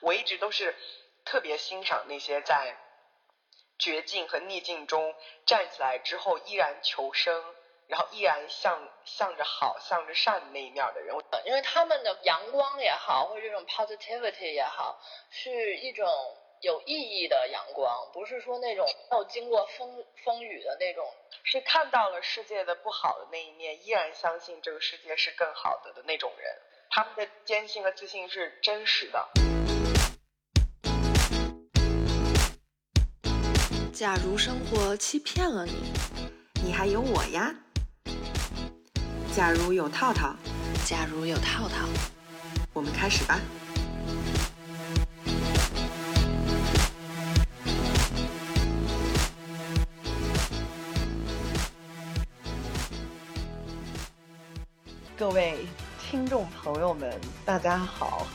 我一直都是特别欣赏那些在绝境和逆境中站起来之后依然求生，然后依然向向着好、向着善的那一面的人。因为他们的阳光也好，或者这种 positivity 也好，是一种有意义的阳光，不是说那种没有经过风风雨的那种。是看到了世界的不好的那一面，依然相信这个世界是更好的的那种人。他们的坚信和自信是真实的。假如生活欺骗了你，你还有我呀。假如有套套，假如有套套，我们开始吧。各位听众朋友们，大家好。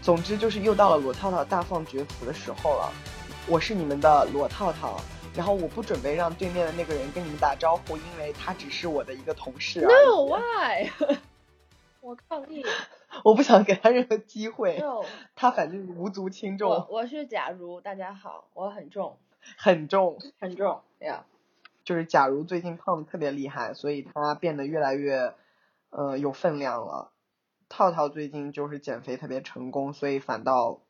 总之就是又到了裸套套大放厥词的时候了。我是你们的罗套套，然后我不准备让对面的那个人跟你们打招呼，因为他只是我的一个同事。No why？我抗议！我不想给他任何机会。No，他反正无足轻重。我我是假如，大家好，我很重，很重，很重，Yeah。就是假如最近胖的特别厉害，所以他变得越来越。呃，有分量了。套套最近就是减肥特别成功，所以反倒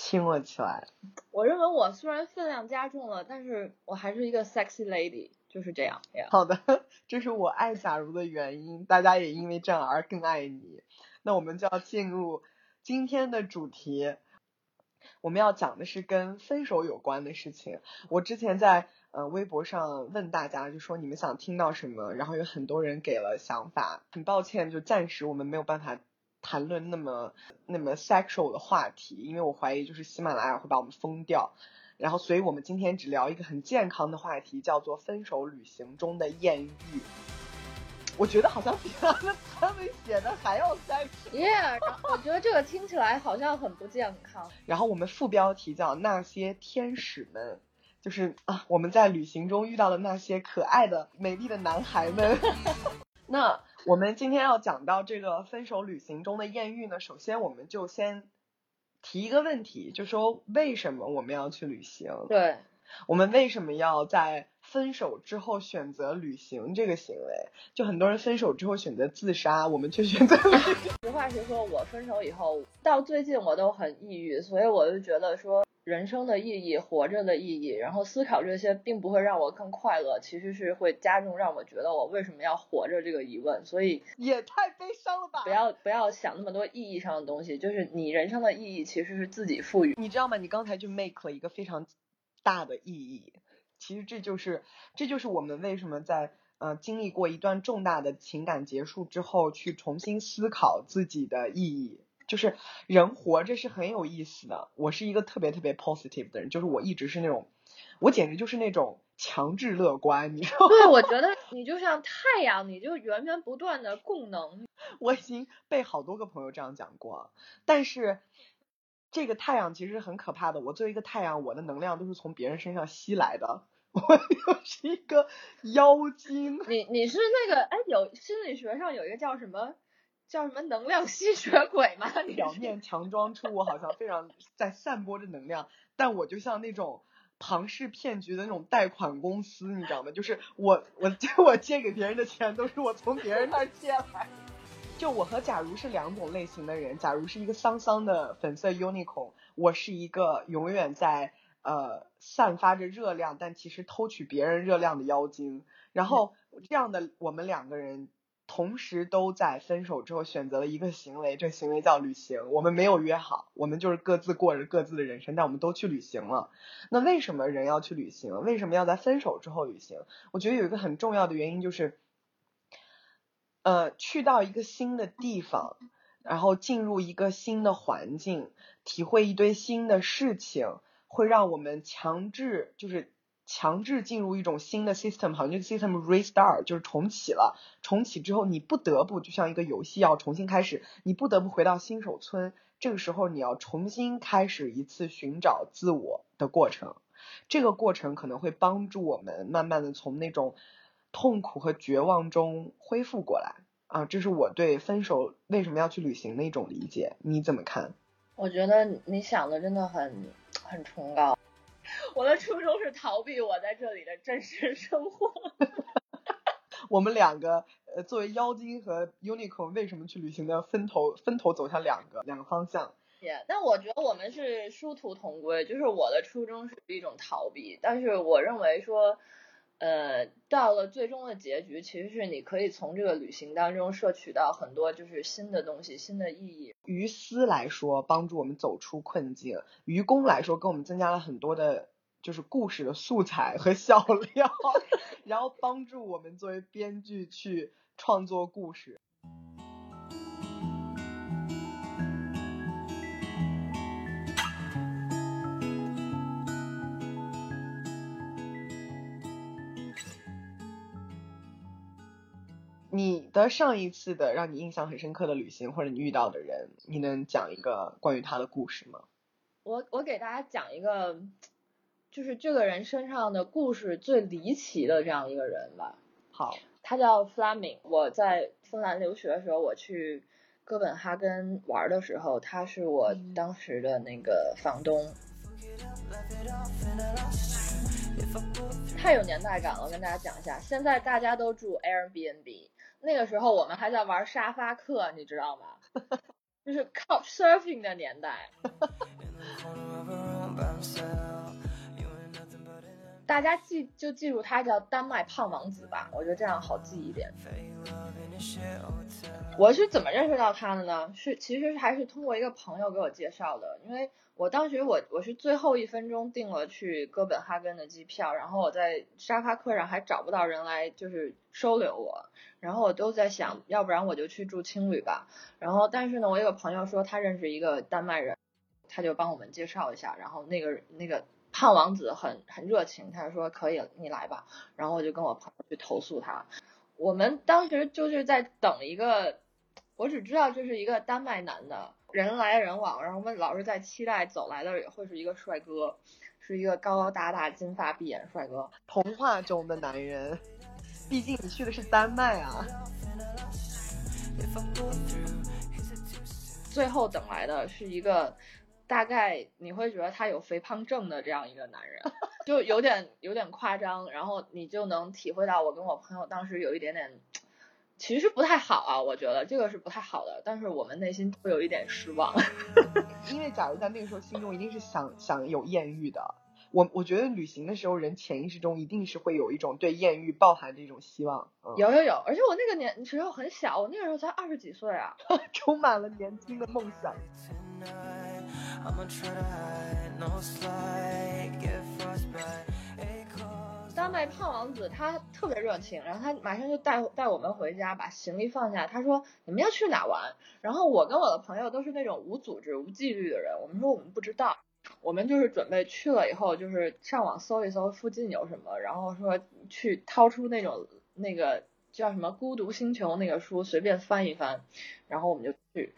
轻了起来。我认为我虽然分量加重了，但是我还是一个 sexy lady，就是这样。好的，这是我爱假如的原因，大家也因为这样而更爱你。那我们就要进入今天的主题，我们要讲的是跟分手有关的事情。我之前在。呃，微博上问大家，就说你们想听到什么，然后有很多人给了想法。很抱歉，就暂时我们没有办法谈论那么那么 sexual 的话题，因为我怀疑就是喜马拉雅会把我们封掉。然后，所以我们今天只聊一个很健康的话题，叫做分手旅行中的艳遇。我觉得好像比他们他们写的还要 sexual。Yeah，我觉得这个听起来好像很不健康。然后我们副标题叫那些天使们。就是啊，我们在旅行中遇到的那些可爱的、美丽的男孩们。那我们今天要讲到这个分手旅行中的艳遇呢，首先我们就先提一个问题，就说为什么我们要去旅行？对，我们为什么要在分手之后选择旅行这个行为？就很多人分手之后选择自杀，我们却选择 旅行。实话实说，我分手以后到最近我都很抑郁，所以我就觉得说。人生的意义，活着的意义，然后思考这些，并不会让我更快乐，其实是会加重让我觉得我为什么要活着这个疑问。所以 也太悲伤了吧！不要不要想那么多意义上的东西，就是你人生的意义其实是自己赋予。你知道吗？你刚才就 make 了一个非常大的意义。其实这就是这就是我们为什么在呃经历过一段重大的情感结束之后，去重新思考自己的意义。就是人活着是很有意思的。我是一个特别特别 positive 的人，就是我一直是那种，我简直就是那种强制乐观，你知道吗？对，我觉得你就像太阳，你就源源不断的供能。我已经被好多个朋友这样讲过，但是这个太阳其实很可怕的。我作为一个太阳，我的能量都是从别人身上吸来的。我又是一个妖精。你你是那个哎，有心理学上有一个叫什么？叫什么能量吸血鬼吗？表面强装出我好像非常在散播着能量，但我就像那种庞氏骗局的那种贷款公司，你知道吗？就是我我我借给别人的钱都是我从别人那儿借来。就我和假如是两种类型的人，假如是一个桑桑的粉色 unicorn，我是一个永远在呃散发着热量，但其实偷取别人热量的妖精。然后这样的我们两个人。同时都在分手之后选择了一个行为，这行为叫旅行。我们没有约好，我们就是各自过着各自的人生，但我们都去旅行了。那为什么人要去旅行？为什么要在分手之后旅行？我觉得有一个很重要的原因就是，呃，去到一个新的地方，然后进入一个新的环境，体会一堆新的事情，会让我们强制就是。强制进入一种新的 system，好像这个 system restart 就是重启了。重启之后，你不得不就像一个游戏要重新开始，你不得不回到新手村。这个时候，你要重新开始一次寻找自我的过程。这个过程可能会帮助我们慢慢的从那种痛苦和绝望中恢复过来。啊，这是我对分手为什么要去旅行的一种理解。你怎么看？我觉得你想的真的很很崇高。我的初衷是逃避我在这里的真实生活。我们两个呃，作为妖精和 unicorn 为什么去旅行的分头分头走向两个两个方向？也，但我觉得我们是殊途同归，就是我的初衷是一种逃避，但是我认为说，呃，到了最终的结局，其实是你可以从这个旅行当中摄取到很多就是新的东西、新的意义。于私来说，帮助我们走出困境；于公来说，给我们增加了很多的，就是故事的素材和笑料，然后帮助我们作为编剧去创作故事。你的上一次的让你印象很深刻的旅行，或者你遇到的人，你能讲一个关于他的故事吗？我我给大家讲一个，就是这个人身上的故事最离奇的这样一个人吧。好，他叫 Flaming。我在芬兰留学的时候，我去哥本哈根玩的时候，他是我当时的那个房东。太有年代感了，跟大家讲一下，现在大家都住 Airbnb。那个时候我们还在玩沙发客，你知道吗？就是靠 Surfing 的年代。大家记就记住他叫丹麦胖王子吧，我觉得这样好记一点。我是怎么认识到他的呢？是其实还是通过一个朋友给我介绍的，因为我当时我我是最后一分钟订了去哥本哈根的机票，然后我在沙发客上还找不到人来就是收留我，然后我都在想，要不然我就去住青旅吧。然后但是呢，我有个朋友说他认识一个丹麦人，他就帮我们介绍一下，然后那个那个。胖王子很很热情，他说可以，你来吧。然后我就跟我朋友去投诉他。我们当时就是在等一个，我只知道这是一个丹麦男的，人来人往，然后我们老是在期待走来的也会是一个帅哥，是一个高高大大、金发碧眼帅哥，童话中的男人。毕竟你去的是丹麦啊。最后等来的是一个。大概你会觉得他有肥胖症的这样一个男人，就有点有点夸张，然后你就能体会到我跟我朋友当时有一点点，其实不太好啊，我觉得这个是不太好的，但是我们内心会有一点失望，因为假如在那个时候心中一定是想想有艳遇的，我我觉得旅行的时候人潜意识中一定是会有一种对艳遇抱含的一种希望，有有有，而且我那个年时候很小，我那个时候才二十几岁啊，充满了年轻的梦想。丹麦胖王子他特别热情，然后他马上就带带我们回家，把行李放下。他说：“你们要去哪玩？”然后我跟我的朋友都是那种无组织、无纪律的人，我们说我们不知道，我们就是准备去了以后，就是上网搜一搜附近有什么，然后说去掏出那种那个叫什么《孤独星球》那个书，随便翻一翻，然后我们就去。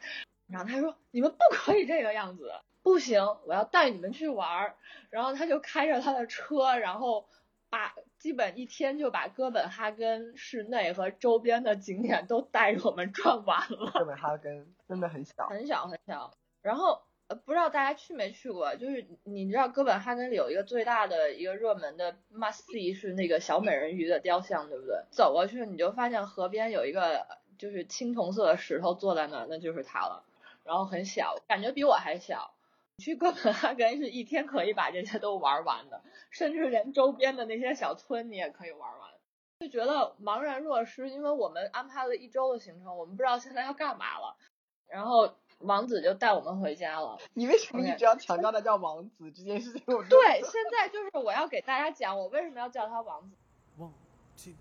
然后他说：“你们不可以这个样子。”不行，我要带你们去玩儿。然后他就开着他的车，然后把基本一天就把哥本哈根市内和周边的景点都带着我们转完了。哥本哈根真的很小，很小很小。然后呃，不知道大家去没去过，就是你知道哥本哈根里有一个最大的一个热门的 must see 是那个小美人鱼的雕像，对不对？走过去你就发现河边有一个就是青铜色的石头坐在那儿，那就是它了。然后很小，感觉比我还小。去哥本哈根是一天可以把这些都玩完的，甚至连周边的那些小村你也可以玩完。就觉得茫然若失，因为我们安排了一周的行程，我们不知道现在要干嘛了。然后王子就带我们回家了。你为什么一直要强调他叫王子这件事情？对，现在就是我要给大家讲我为什么要叫他王子。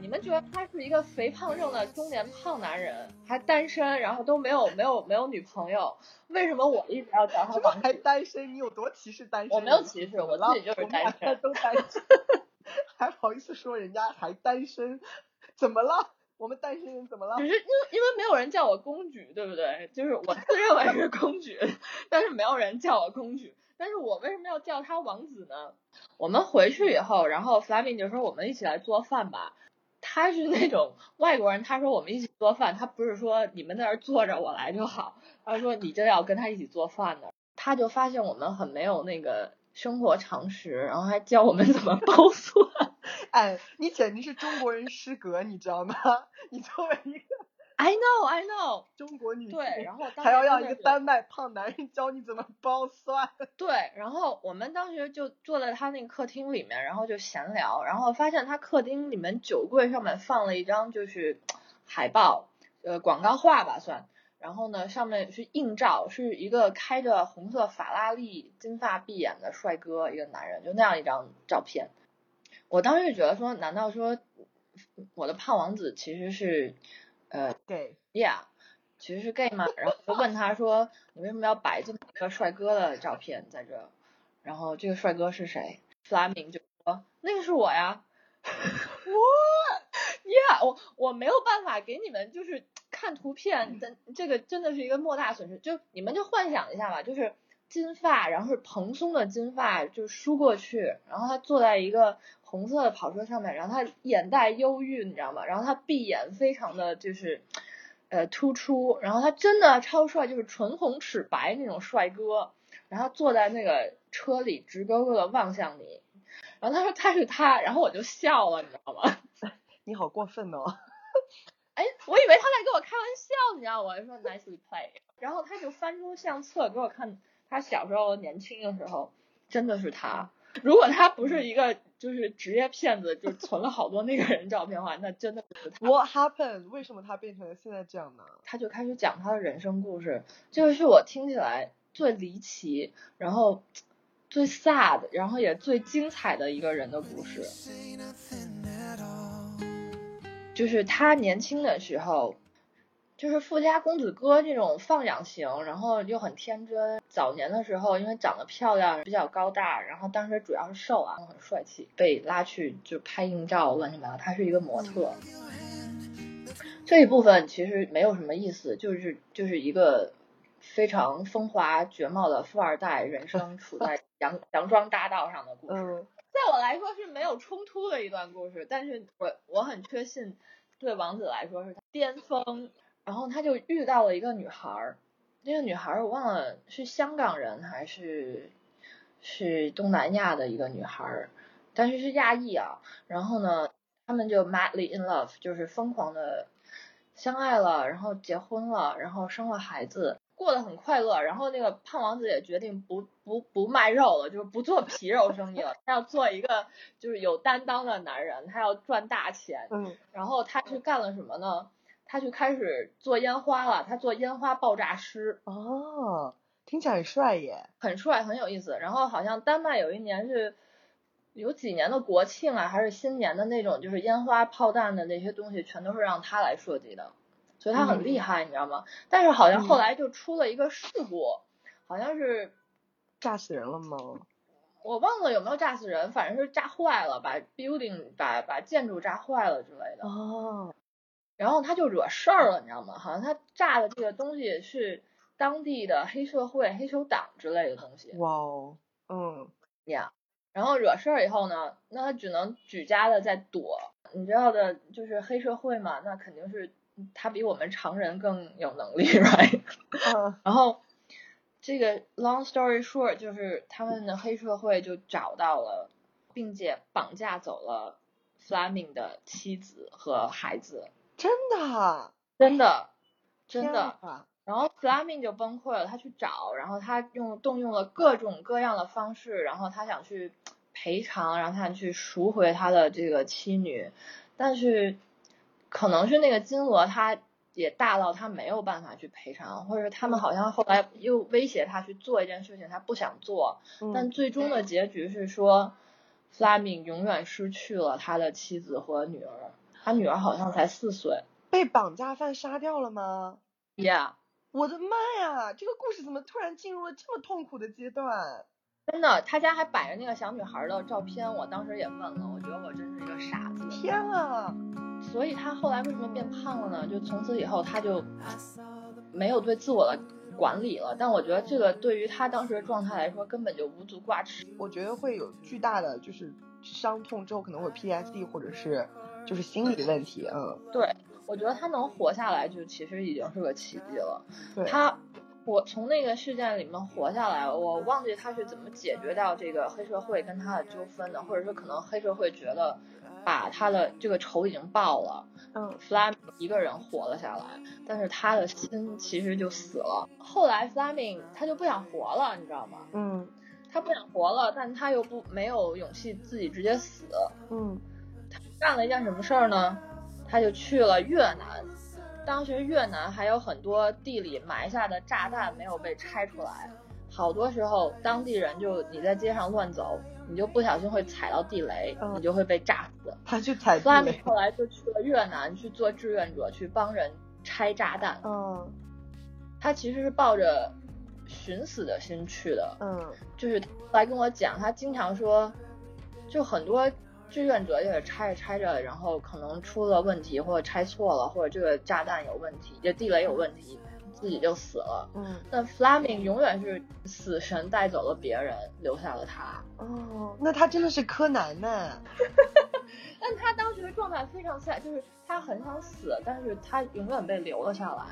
你们觉得他是一个肥胖症的中年胖男人，还单身，然后都没有没有没有女朋友，为什么我一直要叫他王？还单身？你有多歧视单身？我没有歧视，我自己就是单身。都单身，还好意思说人家还单身？怎么了？我们单身人怎么了？只是因为因为没有人叫我公举，对不对？就是我自认为是公举，但是没有人叫我公举。但是我为什么要叫他王子呢？我们回去以后，然后 Flaming 就说我们一起来做饭吧。他是那种外国人，他说我们一起做饭，他不是说你们在那儿坐着我来就好，他说你这要跟他一起做饭呢。他就发现我们很没有那个生活常识，然后还教我们怎么包蒜。哎，你简直是中国人失格，你知道吗？你作为一个 I know, I know，中国女性，对，然后还要让一个丹麦胖男人教你怎么剥蒜。对，然后我们当时就坐在他那个客厅里面，然后就闲聊，然后发现他客厅里面酒柜上面放了一张就是海报，呃，广告画吧算，然后呢上面是硬照，是一个开着红色法拉利、金发碧眼的帅哥，一个男人，就那样一张照片。我当时就觉得说，难道说我的胖王子其实是呃，gay，yeah，其实是 gay 嘛，然后就问他说，你为什么要摆这么一个帅哥的照片在这？然后这个帅哥是谁？Flaming 就说那个是我呀。我，Yeah，我我没有办法给你们就是看图片，但这个真的是一个莫大损失。就你们就幻想一下吧，就是金发，然后是蓬松的金发，就梳过去，然后他坐在一个红色的跑车上面，然后他眼带忧郁，你知道吗？然后他闭眼非常的就是。呃，突出，然后他真的超帅，就是唇红齿白那种帅哥，然后坐在那个车里直勾勾的望向你，然后他说他是他，然后我就笑了，你知道吗？你好过分哦！哎，我以为他在跟我开玩笑，你知道吗？我就说 nicely play，然后他就翻出相册给我看，他小时候年轻的时候真的是他。如果他不是一个就是职业骗子，就存了好多那个人照片的话，那真的不是他。What happened？为什么他变成了现在这样呢？他就开始讲他的人生故事，这个是我听起来最离奇，然后最 sad，然后也最精彩的一个人的故事。就是他年轻的时候，就是富家公子哥这种放养型，然后又很天真。早年的时候，因为长得漂亮，比较高大，然后当时主要是瘦啊，很帅气，被拉去就拍硬照，乱七八糟。他是一个模特。这一部分其实没有什么意思，就是就是一个非常风华绝貌的富二代，人生处在 洋洋装大道上的故事。嗯，在我来说是没有冲突的一段故事，但是我我很确信，对王子来说是他巅峰。然后他就遇到了一个女孩儿，那个女孩儿我忘了是香港人还是是东南亚的一个女孩儿，但是是亚裔啊。然后呢，他们就 madly in love，就是疯狂的相爱了，然后结婚了，然后生了孩子，过得很快乐。然后那个胖王子也决定不不不卖肉了，就是不做皮肉生意了，他要做一个就是有担当的男人，他要赚大钱。嗯，然后他去干了什么呢？他就开始做烟花了，他做烟花爆炸师，哦，听起来很帅耶。很帅，很有意思。然后好像丹麦有一年是有几年的国庆啊，还是新年的那种，就是烟花炮弹的那些东西，全都是让他来设计的，所以他很厉害，你知道吗？但是好像后来就出了一个事故，好像是炸死人了吗？我忘了有没有炸死人，反正是炸坏了，把 building 把把建筑炸坏了之类的。哦，然后他就惹事儿了，你知道吗？好像他炸的这个东西是当地的黑社会、黑手党之类的东西哇哦，嗯，呀。然后惹事儿以后呢，那他只能举家的在躲。你知道的，就是黑社会嘛，那肯定是他比我们常人更有能力，right？嗯然后这个 long story short 就是他们的黑社会就找到了，并且绑架走了 Flaming 的妻子和孩子，真的啊，真的，真的。啊，然后 Flaming 就崩溃了，他去找，然后他用动用了各种各样的方式，然后他想去赔偿，然后他去赎回他的这个妻女，但是可能是那个金额他也大到他没有办法去赔偿，或者他们好像后来又威胁他去做一件事情，他不想做，但嗯，最终的结局是说，Flaming 永远失去了他的妻子和女儿，他女儿好像才四岁被绑架犯杀掉了吗？，Yeah。我的妈呀，这个故事怎么突然进入了这么痛苦的阶段？真的，他家还摆着那个小女孩的照片，我当时也问了，我觉得我真是一个傻子。天啊，所以他后来为什么变胖了呢？就从此以后他就没有对自我的管理了。但我觉得这个对于他当时的状态来说，根本就无足挂齿。我觉得会有巨大的就是伤痛之后可能会 PTSD 或者是就是心理问题，嗯，对，我觉得他能活下来，就其实已经是个奇迹了。他我从那个事件里面活下来，我忘记他是怎么解决掉这个黑社会跟他的纠纷的，或者说可能黑社会觉得把他的这个仇已经报了，嗯，Flaming 一个人活了下来，但是他的心其实就死了。后来 Flaming 他就不想活了，你知道吗？嗯他不想活了，但他又不没有勇气自己直接死，嗯干了一件什么事儿呢？他就去了越南。当时越南还有很多地里埋下的炸弹没有被拆出来，好多时候当地人就你在街上乱走，你就不小心会踩到地雷，嗯你就会被炸死。他去踩弗拉米后来就去了越南去做志愿者，去帮人拆炸弹。嗯他其实是抱着寻死的心去的，嗯就是来跟我讲，他经常说，就很多志愿者也是拆着拆着，然后可能出了问题，或者拆错了，或者这个炸弹有问题，这地雷有问题，自己就死了。嗯但 Flaming 永远是死神带走了别人，留下了他。哦，那他真的是柯南呢，但他当时的状态非常 sad，就是他很想死，但是他永远被留了下来。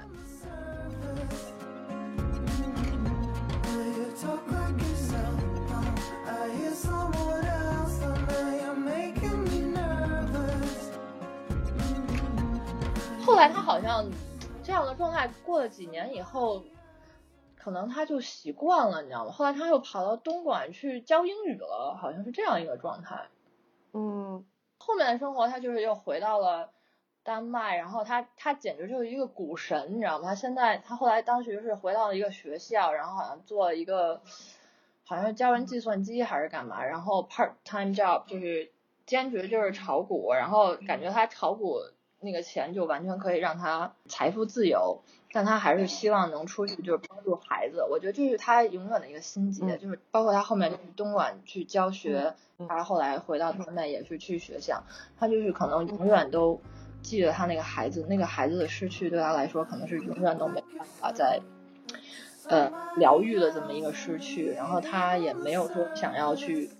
后来他好像这样的状态过了几年以后，可能他就习惯了，你知道吗？后来他又跑到东莞去教英语了，好像是这样一个状态。嗯后面的生活他就是又回到了丹麦，然后他他简直就是一个股神，你知道吗？他现在他后来当时是回到了一个学校，然后好像做了一个好像是教人计算机还是干嘛，然后 part time job 就是兼职就是炒股，然后感觉他炒股那个钱就完全可以让他财富自由，但他还是希望能出去就是帮助孩子。我觉得这是他永远的一个心结，嗯就是包括他后面去东莞去教学，嗯他后来回到丹麦也是去学校，他就是可能永远都记得他那个孩子，那个孩子的失去对他来说可能是永远都没办法再呃疗愈的这么一个失去，然后他也没有说想要去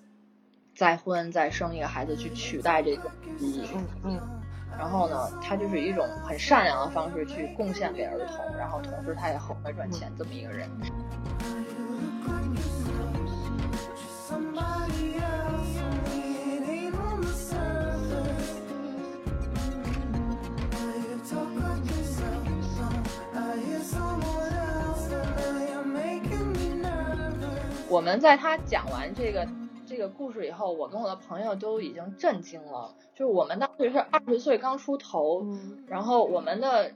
再婚再生一个孩子去取代这个意义。嗯嗯然后呢，他就是一种很善良的方式去贡献给儿童，然后同时他也很会赚钱，这么一个人。我们在他讲完这个这个故事以后，我跟我的朋友都已经震惊了。就是我们当时是二十岁刚出头，嗯然后我们的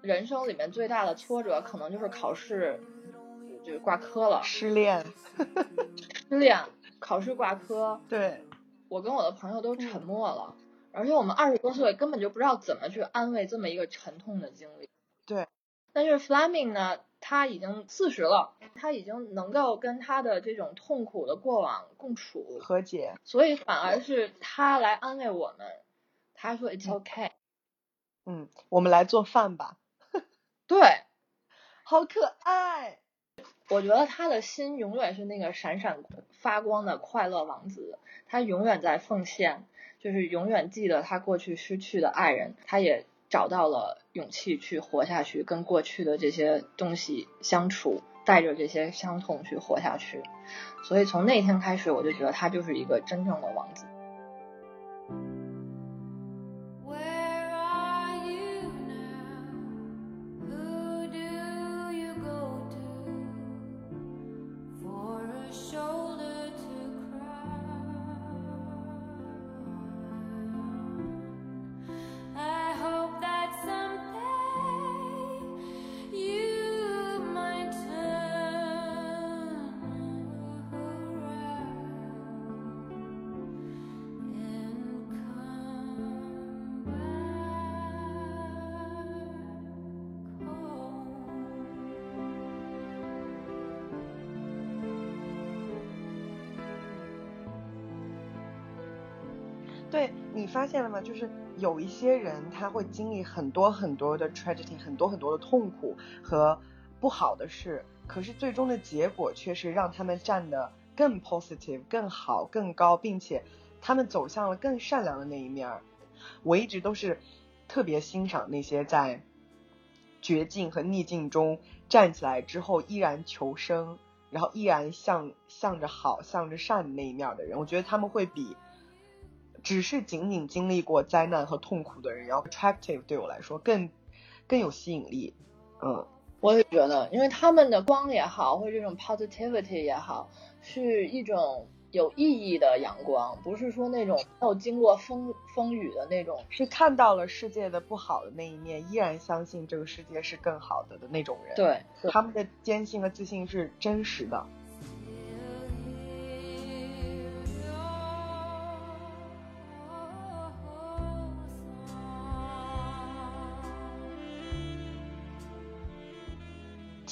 人生里面最大的挫折可能就是考试，就是挂科了，失恋，失恋，考试挂科。对，我跟我的朋友都沉默了，而且我们二十多岁根本就不知道怎么去安慰这么一个沉痛的经历。对，但是 Fleming 呢，他已经四十了，他已经能够跟他的这种痛苦的过往共处，和解，所以反而是他来安慰我们。他说 "It's okay"，嗯，我们来做饭吧，对。好可爱，我觉得他的心永远是那个闪闪发光的快乐王子，他永远在奉献，就是永远记得他过去失去的爱人，他也找到了勇气去活下去，跟过去的这些东西相处，带着这些伤痛去活下去。所以从那天开始，我就觉得他就是一个真正的王子。对你发现了吗？就是有一些人他会经历很多很多的 tragedy，很多很多的痛苦和不好的事，可是最终的结果却是让他们站得更 positive、更好、更高，并且他们走向了更善良的那一面儿。我一直都是特别欣赏那些在绝境和逆境中站起来之后依然求生，然后依然向向着好、向着善的那一面的人。我觉得他们会比只是仅仅经历过灾难和痛苦的人要 attractive，对我来说更更有吸引力。嗯，我也觉得，因为他们的光也好，或者这种 positivity 也好，是一种有意义的阳光，不是说那种没有经过风风雨的那种。是看到了世界的不好的那一面，依然相信这个世界是更好的的那种人。，对，他们的坚信和自信是真实的。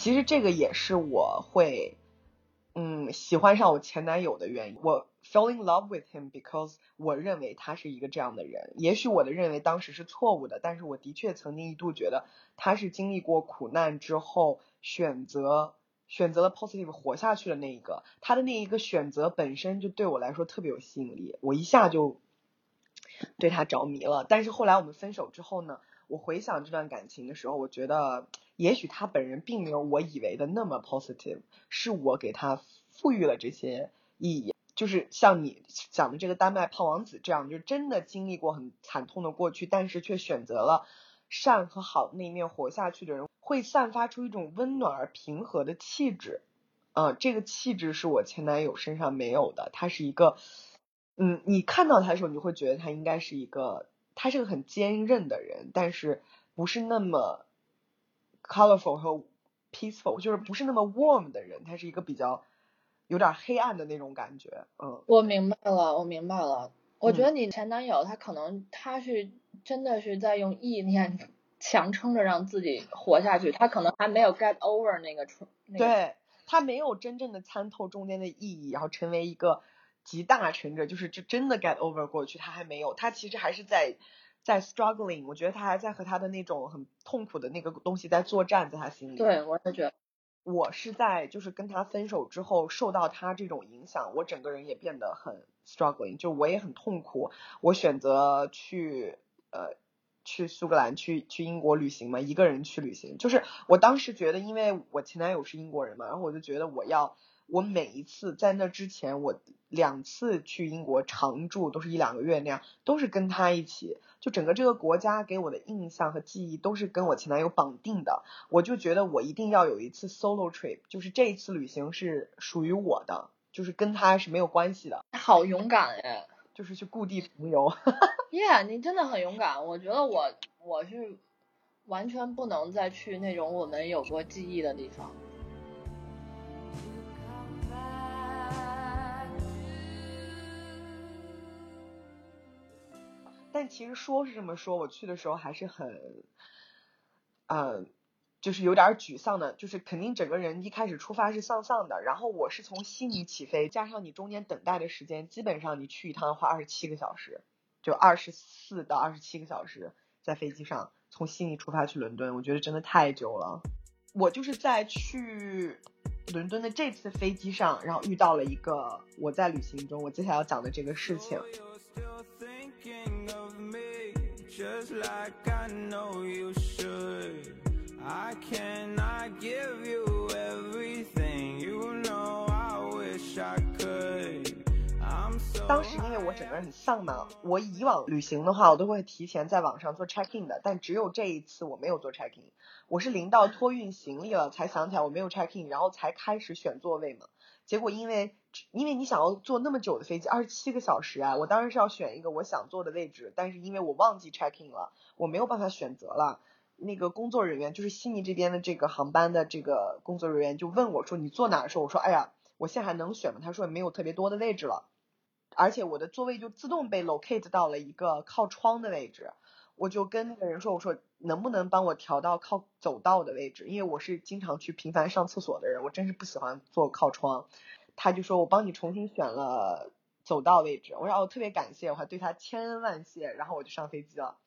其实这个也是我会，嗯，喜欢上我前男友的原因。我 fell in love with him because 我认为他是一个这样的人。也许我的认为当时是错误的，但是我的确曾经一度觉得他是经历过苦难之后选择选择了 positive 活下去的那一个。他的那一个选择本身就对我来说特别有吸引力，我一下就对他着迷了。但是后来我们分手之后呢？我回想这段感情的时候，我觉得也许他本人并没有我以为的那么 positive，是我给他赋予了这些意义。就是像你讲的这个丹麦胖王子这样，就是真的经历过很惨痛的过去，但是却选择了善和好那一面活下去的人，会散发出一种温暖而平和的气质。啊、这个气质是我前男友身上没有的。他是一个，嗯，你看到他的时候，你就会觉得他应该是一个。他是个很坚韧的人，但是不是那么 colorful 和 peaceful，就是不是那么 warm 的人。他是一个比较有点黑暗的那种感觉。嗯，我明白了，我明白了。我觉嗯得你前男友他可能他是真的是在用意念强撑着让自己活下去，他可能还没有 get over 那个冲那个对他没有真正的参透中间的意义，然后成为一个集大成者，就是就真的 get over 过去，他还没有，他其实还是在在 struggling。我觉得他还在和他的那种很痛苦的那个东西在作战，在他心里。对，我也觉得。我是在就是跟他分手之后，受到他这种影响，我整个人也变得很 struggling，就我也很痛苦。我选择去呃去苏格兰去去英国旅行嘛，一个人去旅行。就是我当时觉得，因为我前男友是英国人嘛，然后我就觉得我要我每一次在那之前，我两次去英国常住都是一两个月那样，都是跟他一起。就整个这个国家给我的印象和记忆都是跟我前男友绑定的。我就觉得我一定要有一次 solo trip，就是这一次旅行是属于我的，就是跟他是没有关系的，好勇敢哎就是去故地重游。Yeah，你真的很勇敢。我觉得我我是完全不能再去那种我们有过记忆的地方。但其实说是这么说，我去的时候还是很，嗯、就是有点沮丧的，就是肯定整个人一开始出发是丧丧的，然后我是从悉尼起飞，加上你中间等待的时间，基本上你去一趟花二十七个小时，就二十四到二十七个小时在飞机上从悉尼出发去伦敦，我觉得真的太久了。我就是在去伦敦的这次飞机上，然后遇到了一个我在旅行中我接下来要讲的这个事情。Just like I know you should. I cannot give you everything, you know I wish I could. I'm so 当时因为我整个人很丧嘛，我以往旅行的话，我都会提前在网上做 check in 的，但只有这一次我没有做 check in，我是临到托运行李了才想起来我没有 check in，然后才开始选座位嘛。结果因为因为你想要坐那么久的飞机，二十七个小时啊，我当然是要选一个我想坐的位置，但是因为我忘记 checking 了，我没有办法选择了。那个工作人员就是悉尼这边的这个航班的这个工作人员就问我说你坐哪儿的时候，我说哎呀，我现在还能选吗？他说没有特别多的位置了。而且我的座位就自动被 locate 到了一个靠窗的位置，我就跟那个人说，我说能不能帮我调到靠走道的位置，因为我是经常去频繁上厕所的人，我真是不喜欢坐靠窗。他就说我帮你重新选了走道位置。我说哦，特别感谢，我还对他千恩万谢。然后我就上飞机了。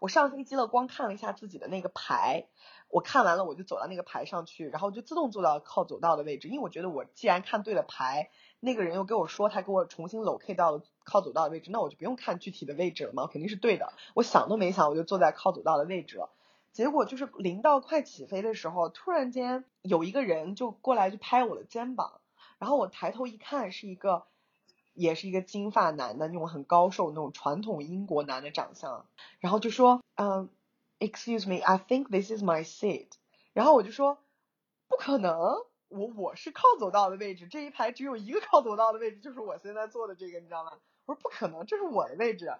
我上飞机了，光看了一下自己的那个牌，我看完了，我就走到那个牌上去，然后就自动坐到靠走道的位置，因为我觉得我既然看对了牌，那个人又给我说他给我重新 locate 到了靠走道的位置，那我就不用看具体的位置了嘛，肯定是对的。我想都没想，我就坐在靠走道的位置了。结果就是临到快起飞的时候，突然间有一个人就过来就拍我的肩膀，然后我抬头一看，是一个。也是一个金发男的那种很高瘦那种传统英国男的长相，然后就说，嗯，Excuse me, I think this is my seat。然后我就说，不可能，我我是靠走道的位置，这一排只有一个靠走道的位置，就是我现在坐的这个，你知道吗？我说不可能，这是我的位置。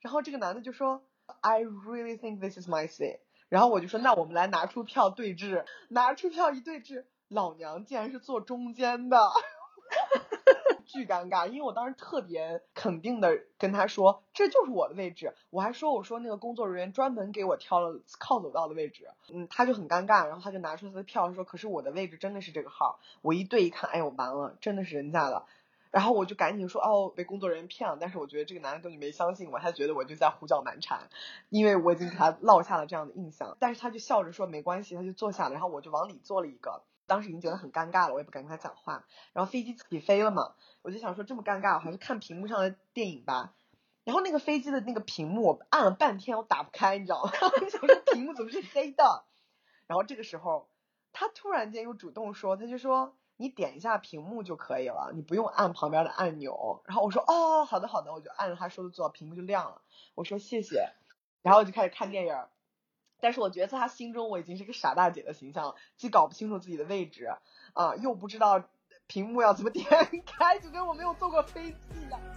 然后这个男的就说，I really think this is my seat。然后我就说，那我们来拿出票对峙，拿出票一对峙，老娘竟然是坐中间的。巨尴尬，因为我当时特别肯定的跟他说，这就是我的位置。我还说，我说那个工作人员专门给我挑了靠走道的位置。嗯，他就很尴尬，然后他就拿出他的票说，可是我的位置真的是这个号。我一对一看，哎呦完了，真的是人家的。然后我就赶紧说，哦，被工作人员骗了。但是我觉得这个男的根本没相信我，他觉得我就在胡搅蛮缠，因为我已经给他落下了这样的印象。但是他就笑着说没关系，他就坐下了。然后我就往里坐了一个。当时已经觉得很尴尬了，我也不敢跟他讲话。然后飞机起飞了嘛，我就想说这么尴尬，我还是看屏幕上的电影吧。然后那个飞机的那个屏幕，我按了半天我打不开，你知道吗？我想说屏幕怎么是黑的？然后这个时候，他突然间又主动说，他就说你点一下屏幕就可以了，你不用按旁边的按钮。然后我说哦，好的好的，我就按着他说的做，屏幕就亮了。我说谢谢，然后我就开始看电影。但是我觉得在他心中我已经是个傻大姐的形象了，既搞不清楚自己的位置啊，又不知道屏幕要怎么 点开，就跟我没有坐过飞机一样。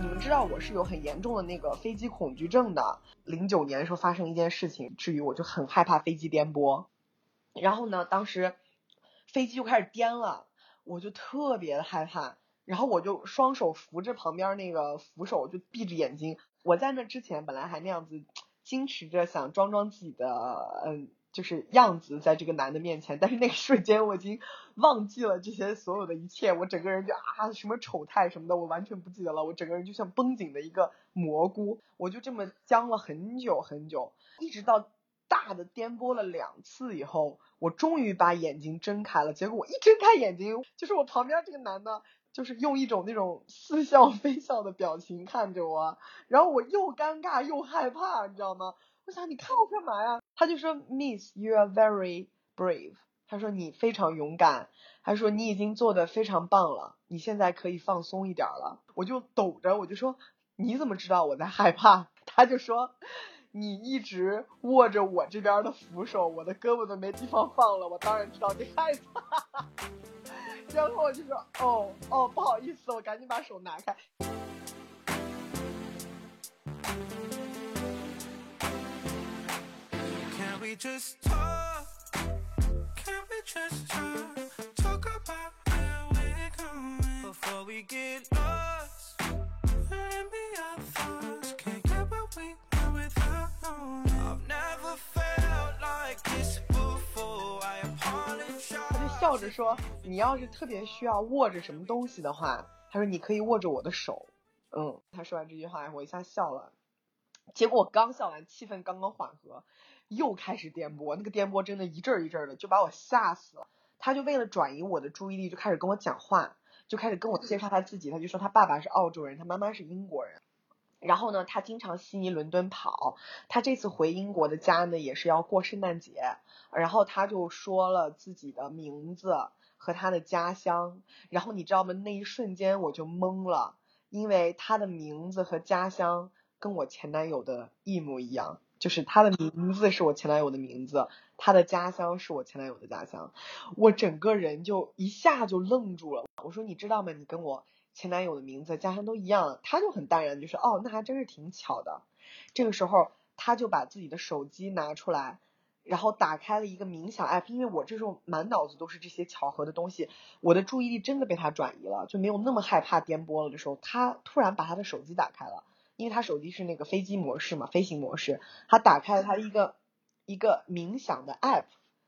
你们知道我是有很严重的那个飞机恐惧症的。零九年的时候发生一件事情，至于我就很害怕飞机颠簸。然后呢，当时飞机就开始颠了，我就特别的害怕。然后我就双手扶着旁边那个扶手，就闭着眼睛。我在那之前本来还那样子矜持着想装装自己的嗯，就是样子在这个男的面前，但是那个瞬间我已经忘记了这些所有的一切，我整个人就啊什么丑态什么的我完全不记得了，我整个人就像绷紧的一个蘑菇，我就这么僵了很久很久，一直到大的颠簸了两次以后，我终于把眼睛睁开了。结果我一睁开眼睛，就是我旁边这个男的。就是用一种那种似笑非笑的表情看着我，然后我又尴尬又害怕，你知道吗？我想你看我干嘛呀？他就说，Miss, you are very brave。他说你非常勇敢，他说你已经做的非常棒了，你现在可以放松一点了。我就抖着，我就说你怎么知道我在害怕？他就说你一直握着我这边的扶手，我的胳膊都没地方放了，我当然知道你害怕。然后我就说，哦哦，不好意思，我赶紧把手拿开。笑着说：“你要是特别需要握着什么东西的话，他说你可以握着我的手。”嗯，他说完这句话，我一下笑了。结果我刚笑完，气氛刚刚缓和，又开始颠簸。那个颠簸真的一阵儿一阵儿的，就把我吓死了。他就为了转移我的注意力，就开始跟我讲话，就开始跟我介绍他自己。他就说他爸爸是澳洲人，他妈妈是英国人。然后呢，他经常悉尼、伦敦跑。他这次回英国的家呢，也是要过圣诞节。然后他就说了自己的名字和他的家乡。然后你知道吗？那一瞬间我就懵了，因为他的名字和家乡跟我前男友的一模一样，就是他的名字是我前男友的名字，他的家乡是我前男友的家乡。我整个人就一下就愣住了。我说：“你知道吗？你跟我。”前男友的名字、家乡都一样，他就很淡然，就说：“哦，那还真是挺巧的。”这个时候，他就把自己的手机拿出来，然后打开了一个冥想 app。因为我这种满脑子都是这些巧合的东西，我的注意力真的被他转移了，就没有那么害怕颠簸了的时候，他突然把他的手机打开了，因为他手机是那个飞机模式嘛，飞行模式，他打开了他一个一个冥想的 app。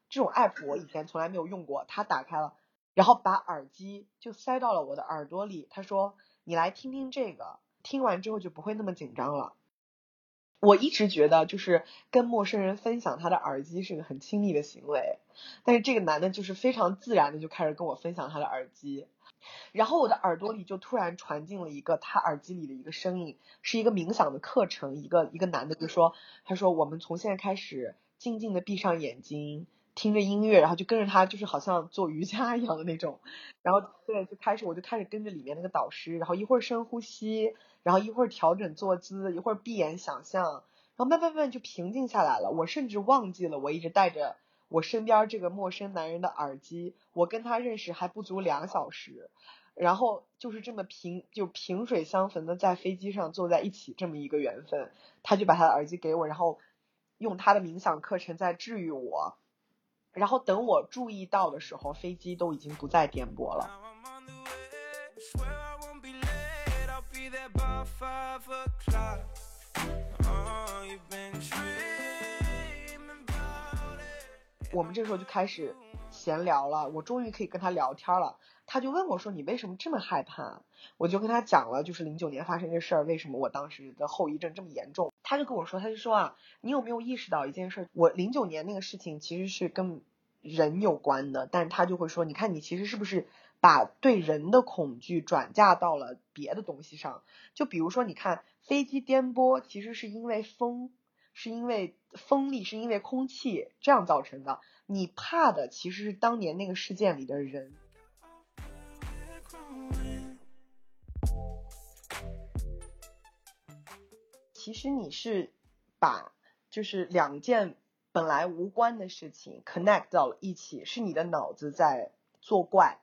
这种 app 我以前从来没有用过，他打开了，然后把耳机就塞到了我的耳朵里，他说你来听听这个，听完之后就不会那么紧张了。我一直觉得就是跟陌生人分享他的耳机是个很亲密的行为，但是这个男的就是非常自然的就开始跟我分享他的耳机，然后我的耳朵里就突然传进了一个他耳机里的一个声音，是一个冥想的课程，一个一个男的就说，他说我们从现在开始静静的闭上眼睛，听着音乐，然后就跟着他，就是好像做瑜伽一样的那种，然后对，就开始我就开始跟着里面那个导师，然后一会儿深呼吸。然后一会儿调整坐姿，一会儿闭眼想象，然后慢慢慢就平静下来了。我甚至忘记了我一直戴着我身边这个陌生男人的耳机，我跟他认识还不足两小时，然后就是这么平就萍水相逢的在飞机上坐在一起这么一个缘分。他就把他的耳机给我，然后用他的冥想课程在治愈我。然后等我注意到的时候，飞机都已经不再颠簸了。我们这时候就开始闲聊了，我终于可以跟他聊天了。他就问我说：“你为什么这么害怕？”我就跟他讲了，就是零九年发生这事儿，为什么我当时的后遗症这么严重。他就跟我说，他就说啊，你有没有意识到一件事？我零九年那个事情其实是跟人有关的，但是他就会说，你看你其实是不是？把对人的恐惧转嫁到了别的东西上，就比如说，你看飞机颠簸，其实是因为风，是因为风力，是因为空气这样造成的。你怕的其实是当年那个事件里的人。其实你是把就是两件本来无关的事情 connect 到了一起，是你的脑子在作怪。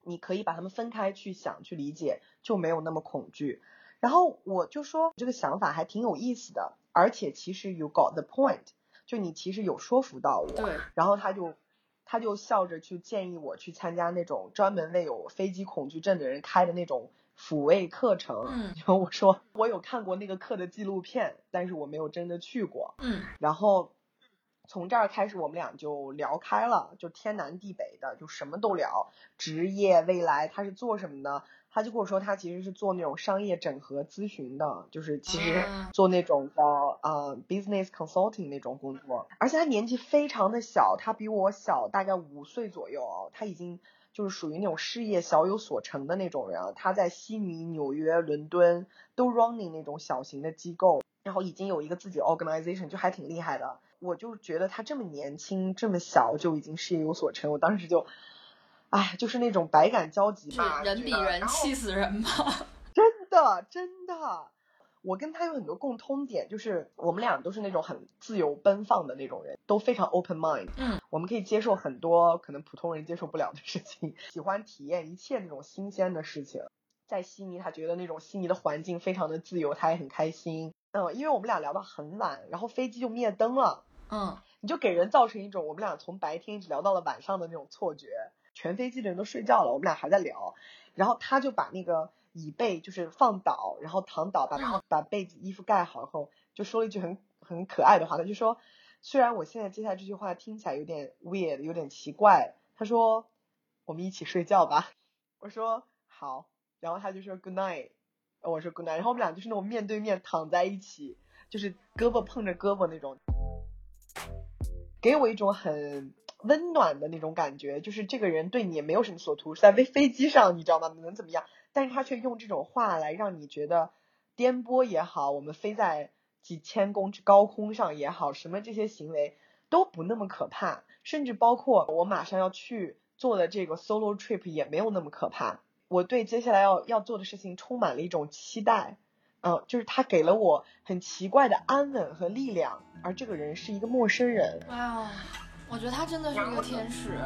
你可以把它们分开去想、去理解，就没有那么恐惧。然后我就说这个想法还挺有意思的，而且其实 you got the point，就你其实有说服到我。对。然后他就他就笑着去建议我去参加那种专门为有飞机恐惧症的人开的那种抚慰课程。嗯。然后我说我有看过那个课的纪录片，但是我没有真的去过。嗯。然后。从这儿开始，我们俩就聊开了，就天南地北的，就什么都聊。职业、未来，他是做什么的？他就跟我说，他其实是做那种商业整合咨询的，就是其实做那种叫呃 business consulting 那种工作。而且他年纪非常的小，他比我小大概五岁左右，他已经就是属于那种事业小有所成的那种人。他在悉尼、纽约、伦敦都 running 那种小型的机构，然后已经有一个自己 organization，就还挺厉害的。我就觉得他这么年轻，这么小就已经事业有所成，我当时就，哎，就是那种百感交集吧。人比人气死人嘛！真的，真的，我跟他有很多共通点，就是我们俩都是那种很自由奔放的那种人，都非常 open mind。嗯，我们可以接受很多可能普通人接受不了的事情，喜欢体验一切那种新鲜的事情。在悉尼，他觉得那种悉尼的环境非常的自由，他也很开心。嗯，因为我们俩聊到很晚，然后飞机就灭灯了。嗯，你就给人造成一种我们俩从白天一直聊到了晚上的那种错觉，全飞机的人都睡觉了，我们俩还在聊，然后他就把那个椅背就是放倒，然后躺倒，把把被子衣服盖好后，就说了一句很很可爱的话，他就说，虽然我现在接下来这句话听起来有点 weird，有点奇怪，他说我们一起睡觉吧，我说好，然后他就说 good night，我说 good night，然后我们俩就是那种面对面躺在一起，就是胳膊碰着胳膊那种。给我一种很温暖的那种感觉，就是这个人对你也没有什么所图，是在飞飞机上，你知道吗？能怎么样？但是他却用这种话来让你觉得颠簸也好，我们飞在几千公尺高空上也好，什么这些行为都不那么可怕，甚至包括我马上要去做的这个 solo trip 也没有那么可怕。我对接下来要要做的事情充满了一种期待。嗯，就是他给了我很奇怪的安稳和力量，而这个人是一个陌生人。哇，我觉得他真的是一个天使。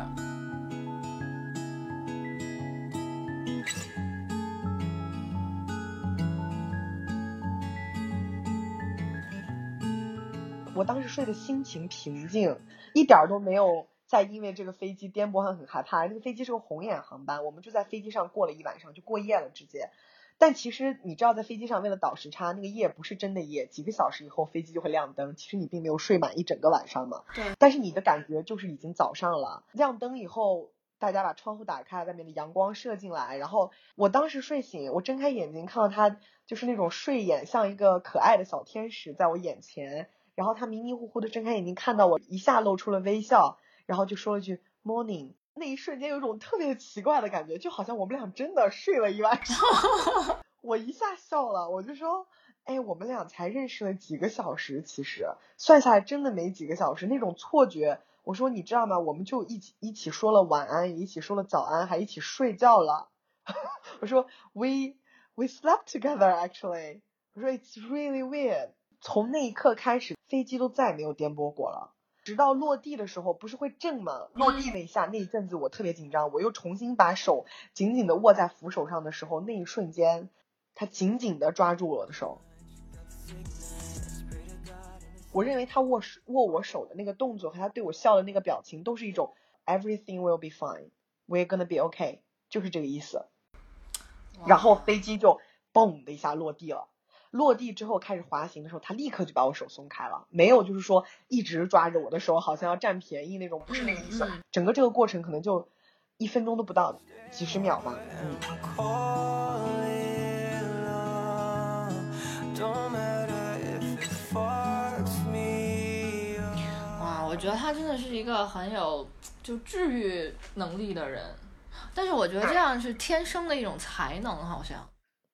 我当时睡的心情平静，一点都没有再因为这个飞机颠簸很很害怕。那个飞机是个红眼航班，我们就在飞机上过了一晚上，就过夜了直接。但其实你知道，在飞机上为了倒时差，那个夜不是真的夜，几个小时以后飞机就会亮灯。其实你并没有睡满一整个晚上嘛。对。但是你的感觉就是已经早上了，亮灯以后，大家把窗户打开，外面的阳光射进来，然后我当时睡醒，我睁开眼睛看到他就是那种睡眼像一个可爱的小天使在我眼前，然后他迷迷糊糊的睁开眼睛看到我，一下露出了微笑，然后就说了句 morning。那一瞬间有一种特别奇怪的感觉，就好像我们俩真的睡了一晚上。我一下笑了，我就说，哎，我们俩才认识了几个小时，其实算下来真的没几个小时，那种错觉。我说你知道吗？我们就一起一起说了晚安，一起说了早安，还一起睡觉了。我说 we we slept together actually。我说 it's really weird。从那一刻开始，飞机都再也没有颠簸过了。直到落地的时候，不是会震吗？落地那一下，那一阵子我特别紧张，我又重新把手紧紧的握在扶手上的时候，那一瞬间，他紧紧的抓住我的手。我认为他握手握我手的那个动作和他对我笑的那个表情，都是一种 everything will be fine，we're gonna be okay，就是这个意思。然后飞机就嘣的一下落地了。落地之后开始滑行的时候，他立刻就把我手松开了，没有就是说一直抓着我的手，好像要占便宜那种，不是那个意思。整个这个过程可能就一分钟都不到，几十秒吧。嗯。哇，我觉得他真的是一个很有就治愈能力的人，但是我觉得这样是天生的一种才能，好像。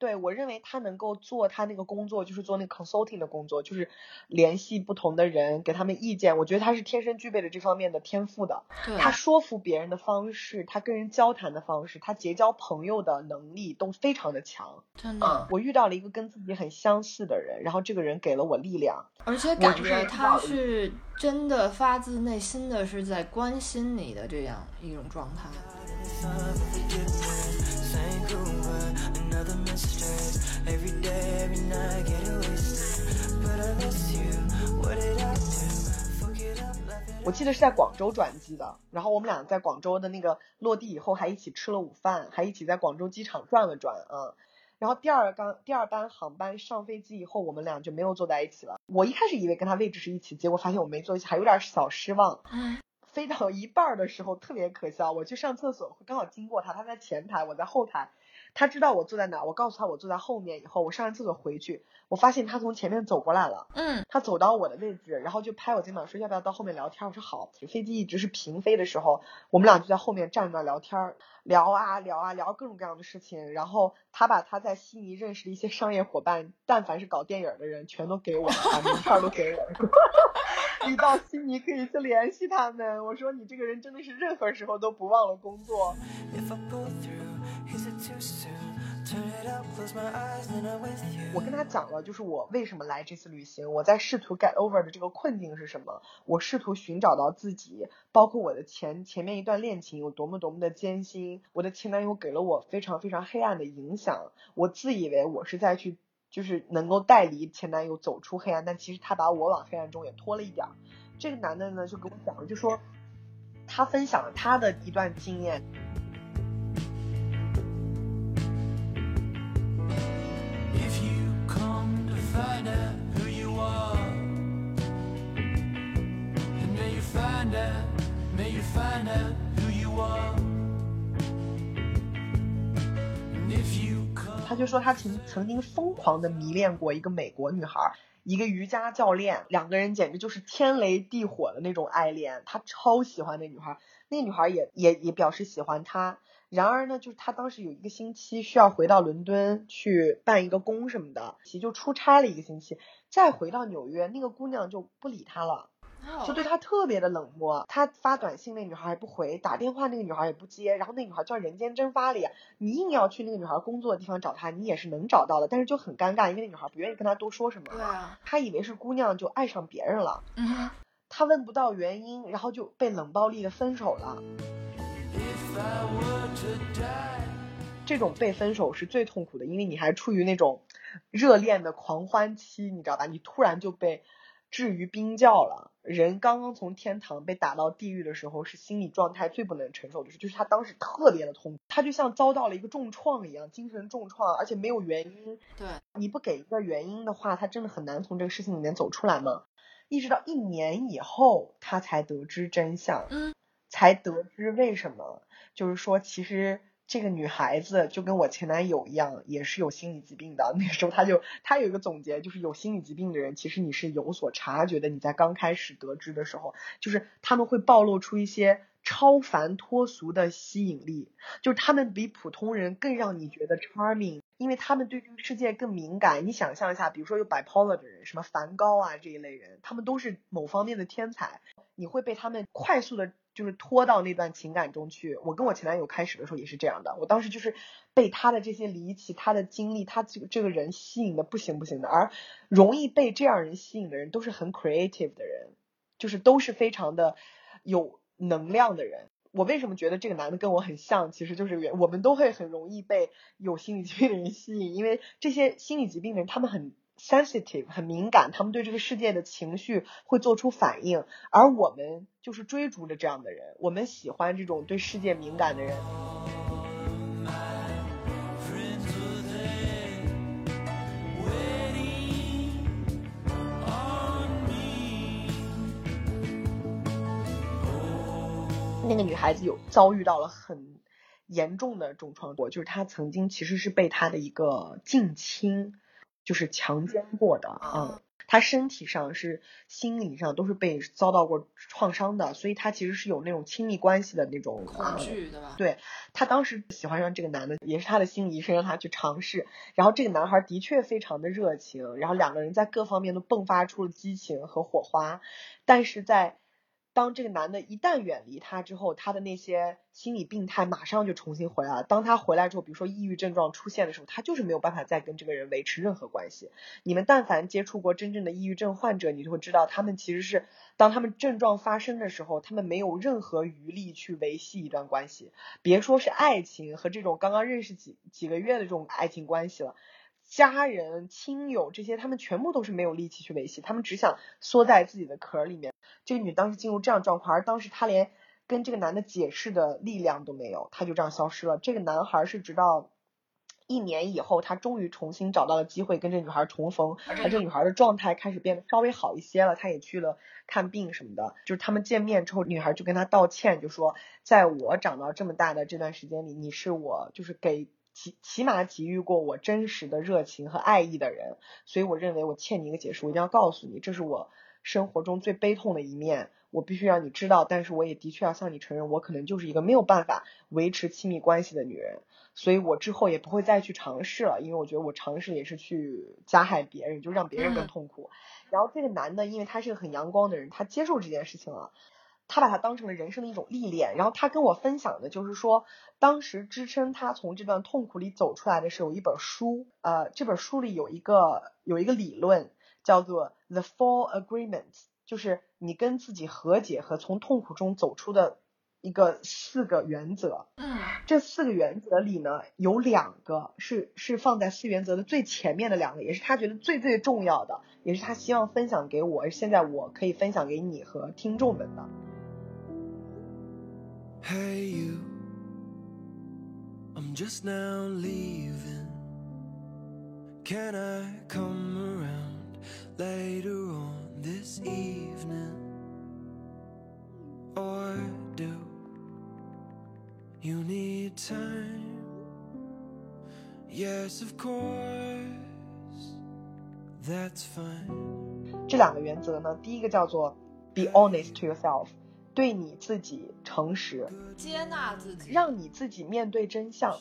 对我认为他能够做他那个工作，就是做那个 consulting 的工作，就是联系不同的人，给他们意见。我觉得他是天生具备了这方面的天赋的。他说服别人的方式，他跟人交谈的方式，他结交朋友的能力都非常的强。真的，我遇到了一个跟自己很相似的人，然后这个人给了我力量，而且感觉他是真的发自内心的是在关心你的这样一种状态。我记得是在广州转机的，然后我们俩在广州的那个落地以后还一起吃了午饭，还一起在广州机场转了转啊。然后第二刚第二班航班上飞机以后，我们俩就没有坐在一起了。我一开始以为跟他位置是一起，结果发现我没坐一起，还有点小失望。飞到一半的时候特别可笑，我去上厕所，刚好经过他，他在前台，我在后台。他知道我坐在哪，我告诉他我坐在后面。以后我上完厕所回去，我发现他从前面走过来了。嗯，他走到我的位置，然后就拍我肩膀说要不要到后面聊天。我说好。飞机一直是平飞的时候，我们俩就在后面站着聊天，聊啊聊啊聊各种各样的事情。然后他把他在悉尼认识的一些商业伙伴，但凡是搞电影的人，全都给我，把名片都给我。你到悉尼可以去联系他们。我说你这个人真的是任何时候都不忘了工作。我跟他讲了，就是我为什么来这次旅行，我在试图 get over 的这个困境是什么，我试图寻找到自己，包括我的前前面一段恋情有多么多么的艰辛，我的前男友给了我非常非常黑暗的影响，我自以为我是在去就是能够带离前男友走出黑暗，但其实他把我往黑暗中也拖了一点。这个男的呢就跟我讲了，就说他分享了他的一段经验。没有烦恼 do you want 他就说他曾曾经疯狂的迷恋过一个美国女孩，一个瑜伽教练，两个人简直就是天雷地火的那种爱恋。他超喜欢那女孩，那女孩也也也表示喜欢他。然而呢，就是他当时有一个星期需要回到伦敦去办一个工什么的，其就出差了一个星期，再回到纽约，那个姑娘就不理他了。就对他特别的冷漠，他发短信那女孩也不回，打电话那个女孩也不接，然后那女孩叫人间蒸发里，你硬要去那个女孩工作的地方找她，你也是能找到的，但是就很尴尬，因为那女孩不愿意跟他多说什么。对啊。他以为是姑娘就爱上别人了，嗯。他问不到原因，然后就被冷暴力的分手了。这种被分手是最痛苦的，因为你还处于那种热恋的狂欢期，你知道吧？你突然就被。置于冰窖了。人刚刚从天堂被打到地狱的时候，是心理状态最不能承受的事，就是他当时特别的痛苦，他就像遭到了一个重创一样，精神重创，而且没有原因。对，你不给一个原因的话，他真的很难从这个事情里面走出来嘛。一直到一年以后，他才得知真相，嗯，才得知为什么，就是说其实。这个女孩子就跟我前男友一样，也是有心理疾病的。那个时候，他就他有一个总结，就是有心理疾病的人，其实你是有所察觉的。你在刚开始得知的时候，就是他们会暴露出一些超凡脱俗的吸引力，就是他们比普通人更让你觉得 charming，因为他们对这个世界更敏感。你想象一下，比如说有 bipolar 的人，什么梵高啊这一类人，他们都是某方面的天才，你会被他们快速的。就是拖到那段情感中去。我跟我前男友开始的时候也是这样的，我当时就是被他的这些离奇、他的经历、他这个这个人吸引的不行不行的。而容易被这样人吸引的人，都是很 creative 的人，就是都是非常的有能量的人。我为什么觉得这个男的跟我很像？其实就是我们都会很容易被有心理疾病的人吸引，因为这些心理疾病的人他们很。Sensitive 很敏感，他们对这个世界的情绪会做出反应，而我们就是追逐着这样的人，我们喜欢这种对世界敏感的人。那个女孩子有遭遇到了很严重的重创过，就是她曾经其实是被她的一个近亲。就是强奸过的，嗯，他身体上是心理上都是被遭到过创伤的，所以他其实是有那种亲密关系的那种恐惧，对吧？对他当时喜欢上这个男的，也是他的心理医生让他去尝试，然后这个男孩的确非常的热情，然后两个人在各方面都迸发出了激情和火花，但是在。当这个男的一旦远离他之后，他的那些心理病态马上就重新回来了。当他回来之后，比如说抑郁症状出现的时候，他就是没有办法再跟这个人维持任何关系。你们但凡接触过真正的抑郁症患者，你就会知道，他们其实是当他们症状发生的时候，他们没有任何余力去维系一段关系，别说是爱情和这种刚刚认识几几个月的这种爱情关系了。家人、亲友这些，他们全部都是没有力气去维系，他们只想缩在自己的壳里面。这个女当时进入这样状况，而当时她连跟这个男的解释的力量都没有，她就这样消失了。这个男孩是直到一年以后，他终于重新找到了机会跟这女孩重逢，而这女孩的状态开始变得稍微好一些了，她也去了看病什么的。就是他们见面之后，女孩就跟他道歉，就说在我长到这么大的这段时间里，你是我就是给。起起码给予过我真实的热情和爱意的人，所以我认为我欠你一个解释，我一定要告诉你，这是我生活中最悲痛的一面，我必须让你知道。但是我也的确要向你承认，我可能就是一个没有办法维持亲密关系的女人，所以我之后也不会再去尝试了，因为我觉得我尝试也是去加害别人，就让别人更痛苦。然后这个男的，因为他是个很阳光的人，他接受这件事情了。他把它当成了人生的一种历练，然后他跟我分享的就是说，当时支撑他从这段痛苦里走出来的是有一本书，呃，这本书里有一个有一个理论叫做 The Four Agreements，就是你跟自己和解和从痛苦中走出的一个四个原则。嗯，这四个原则里呢，有两个是是放在四原则的最前面的两个，也是他觉得最最重要的，也是他希望分享给我，现在我可以分享给你和听众们的。Hey you, I'm just now leaving. Can I come around later on this evening? Or do you need time? Yes, of course, that's fine. 这两个原则呢，第一个叫做 be honest to yourself。对你自己诚实，接纳自己，让你自己面对真相。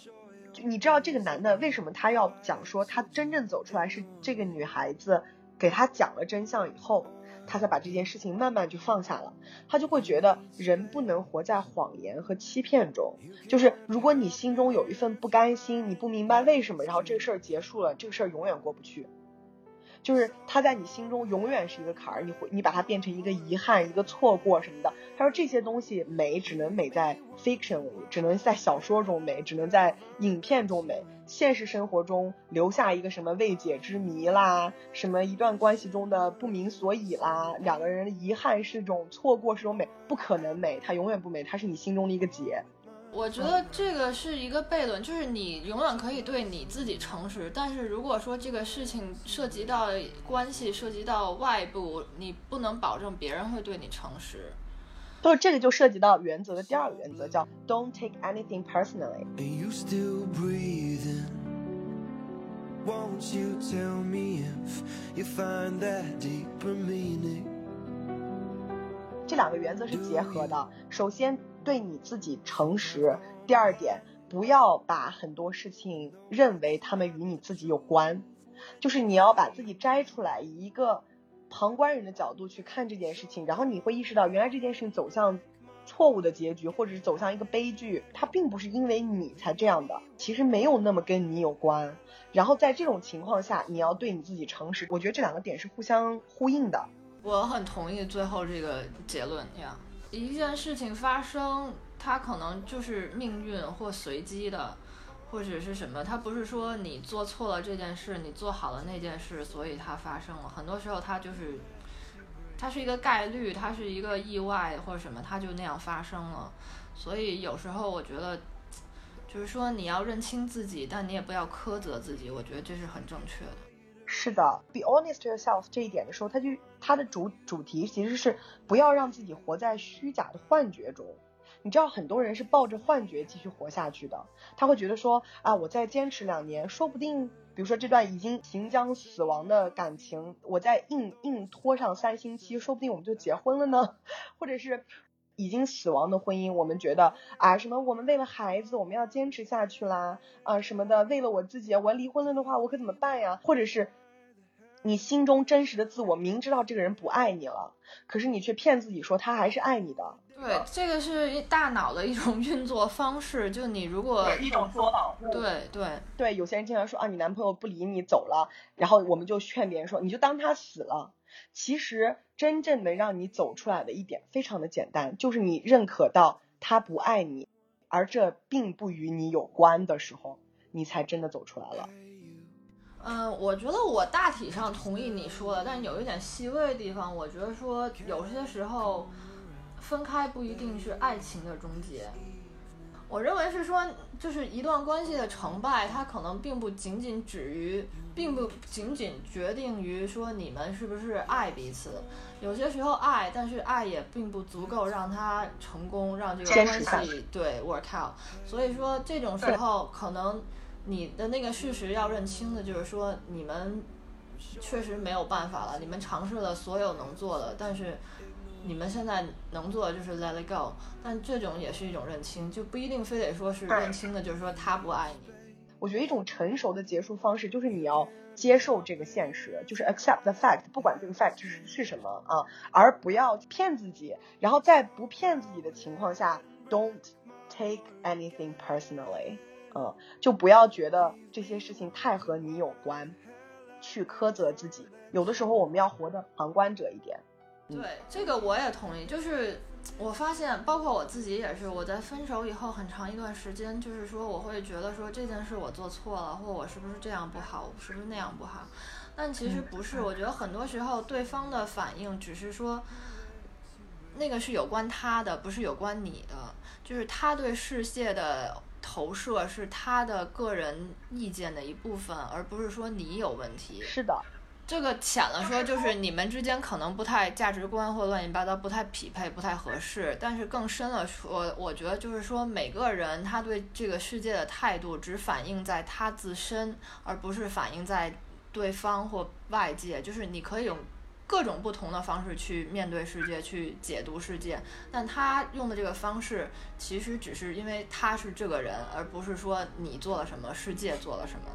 你知道这个男的为什么他要讲说他真正走出来是这个女孩子 给他讲了真相以后，他才把这件事情慢慢就放下了。他就会觉得人不能活在谎言和欺骗中。就是如果你心中有一份不甘心，你不明白为什么，然后这个事儿结束了，这个事儿永远过不去。就是它在你心中永远是一个坎儿，你会你把它变成一个遗憾、一个错过什么的。他说这些东西美只能美在 fiction 里，只能在小说中美，只能在影片中美。现实生活中留下一个什么未解之谜啦，什么一段关系中的不明所以啦，两个人的遗憾是种错过，是种美，不可能美，它永远不美，它是你心中的一个结。我觉得这个是一个悖论，就是你永远可以对你自己诚实，但是如果说这个事情涉及到关系，涉及到外部，你不能保证别人会对你诚实。对，这个就涉及到原则的第二个原则，叫 Don't take anything personally。Are you still breathing? Won't you tell me if you find that deeper meaning? 这两个原则是结合的。首先，对你自己诚实；第二点，不要把很多事情认为他们与你自己有关，就是你要把自己摘出来，以一个旁观人的角度去看这件事情，然后你会意识到，原来这件事情走向错误的结局，或者是走向一个悲剧，它并不是因为你才这样的，其实没有那么跟你有关。然后在这种情况下，你要对你自己诚实。我觉得这两个点是互相呼应的。我很同意最后这个结论呀。一件事情发生，它可能就是命运或随机的，或者是什么。它不是说你做错了这件事，你做好了那件事，所以它发生了。很多时候它就是，它是一个概率，它是一个意外或者什么，它就那样发生了。所以有时候我觉得，就是说你要认清自己，但你也不要苛责自己。我觉得这是很正确的。是的，be honest yourself 这一点的时候，他就它的主主题其实是不要让自己活在虚假的幻觉中。你知道很多人是抱着幻觉继续活下去的，他会觉得说啊，我再坚持两年，说不定，比如说这段已经行将死亡的感情，我再硬硬拖上三星期，说不定我们就结婚了呢，或者是。已经死亡的婚姻，我们觉得啊，什么我们为了孩子，我们要坚持下去啦，啊什么的，为了我自己，我离婚了的话，我可怎么办呀？或者是你心中真实的自我，明知道这个人不爱你了，可是你却骗自己说他还是爱你的。对，这个是大脑的一种运作方式。就你如果一种自我保护。对对对，有些人经常说啊，你男朋友不理你走了，然后我们就劝别人说，你就当他死了。其实真正的让你走出来的一点非常的简单，就是你认可到他不爱你，而这并不与你有关的时候，你才真的走出来了。嗯，我觉得我大体上同意你说的，但有一点细微的地方，我觉得说有些时候分开不一定是爱情的终结。我认为是说，就是一段关系的成败，它可能并不仅仅止于，并不仅仅决定于说你们是不是爱彼此。有些时候爱，但是爱也并不足够让它成功，让这个关系对 work out。所以说这种时候，可能你的那个事实要认清的就是说，你们确实没有办法了，你们尝试了所有能做的，但是你们现在能做的就是 let it go。但这种也是一种认清，就不一定非得说是认清的，就是说他不爱你。我觉得一种成熟的结束方式就是你要接受这个现实，就是 accept the fact，不管这个 fact 是是什么啊，而不要骗自己。然后在不骗自己的情况下，don't take anything personally，嗯，就不要觉得这些事情太和你有关，去苛责自己。有的时候我们要活得旁观者一点。嗯对，这个我也同意。就是我发现，包括我自己也是，我在分手以后很长一段时间，就是说我会觉得说这件事我做错了，或我是不是这样不好，我是不是那样不好。但其实不是，我觉得很多时候对方的反应只是说，那个是有关他的，不是有关你的，就是他对世界的。投射是他的个人意见的一部分，而不是说你有问题。是的，这个浅了说，就是你们之间可能不太价值观或乱七八糟不太匹配，不太合适。但是更深了说，我觉得就是说，每个人他对这个世界的态度只反映在他自身，而不是反映在对方或外界。就是你可以用各种不同的方式去面对世界，去解读世界。但他用的这个方式，其实只是因为他是这个人，而不是说你做了什么，世界做了什么。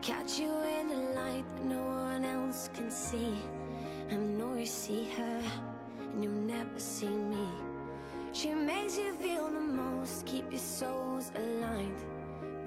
Catch you in the light that no one else can see. I know you see her, and you'll never see me. She makes you feel the most, keep your souls aligned.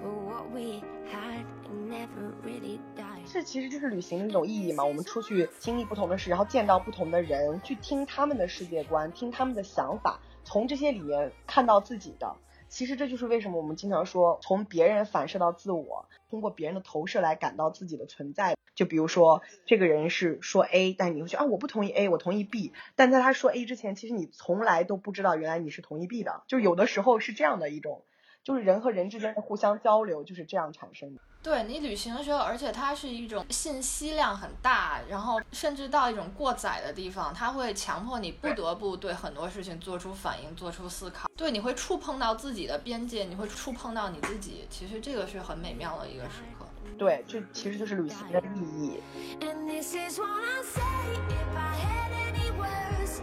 But what we had never really died. 这其实就是旅行的一种意义嘛。我们出去经历不同的事，然后见到不同的人，去听他们的世界观，听他们的想法，从这些里面看到自己的。其实这就是为什么我们经常说，从别人反射到自我，通过别人的投射来感到自己的存在。就比如说，这个人是说 A，但你会觉得啊，我不同意 A，我同意 B。但在他说 A 之前，其实你从来都不知道，原来你是同意 B 的。就有的时候是这样的一种，就是人和人之间的互相交流就是这样产生的。对你旅行的时候，而且它是一种信息量很大，然后甚至到一种过载的地方，它会强迫你不得不对很多事情做出反应、做出思考。对，你会触碰到自己的边界，你会触碰到你自己。其实这个是很美妙的一个时刻。对，这其实就是旅行的意义。And this is what I say if I had any words.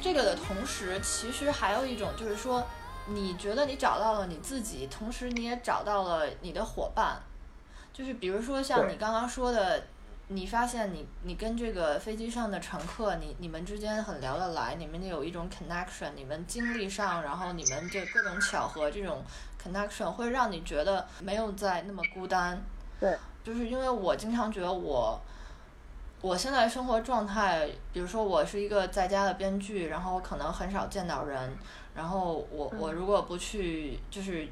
这个的同时，其实还有一种就是说，你觉得你找到了你自己，同时你也找到了你的伙伴。就是比如说像你刚刚说的，你发现你你跟这个飞机上的乘客，你你们之间很聊得来，你们有一种 connection，你们经历上，然后你们这各种巧合这种 connection 会让你觉得没有再那么孤单。对，就是因为我经常觉得我。我现在生活状态，比如说我是一个在家的编剧，然后我可能很少见到人，然后我我如果不去就是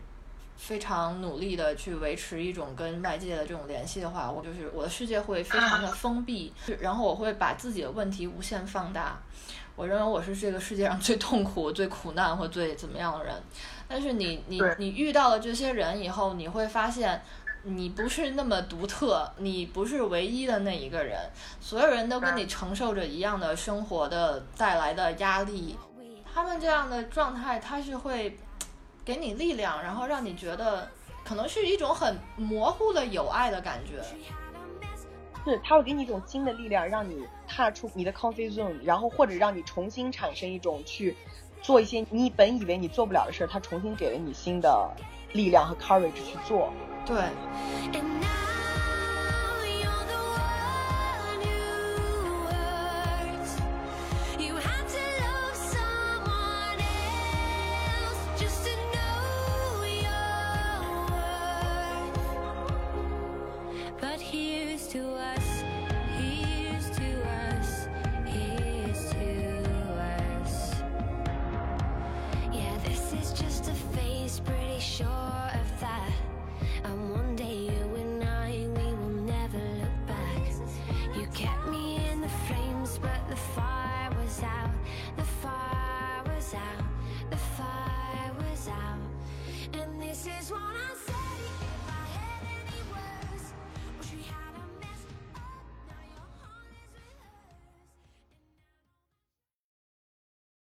非常努力的去维持一种跟外界的这种联系的话，我就是我的世界会非常的封闭，然后我会把自己的问题无限放大。我认为我是这个世界上最痛苦、最苦难或最怎么样的人，但是你你你遇到了这些人以后，你会发现。你不是那么独特，你不是唯一的那一个人，所有人都跟你承受着一样的生活的带来的压力。他们这样的状态，他是会给你力量，然后让你觉得可能是一种很模糊的有爱的感觉。是，他会给你一种新的力量，让你踏出你的 comfort zone，然后或者让你重新产生一种去做一些你本以为你做不了的事儿，它重新给了你新的力量和 courage 去做。对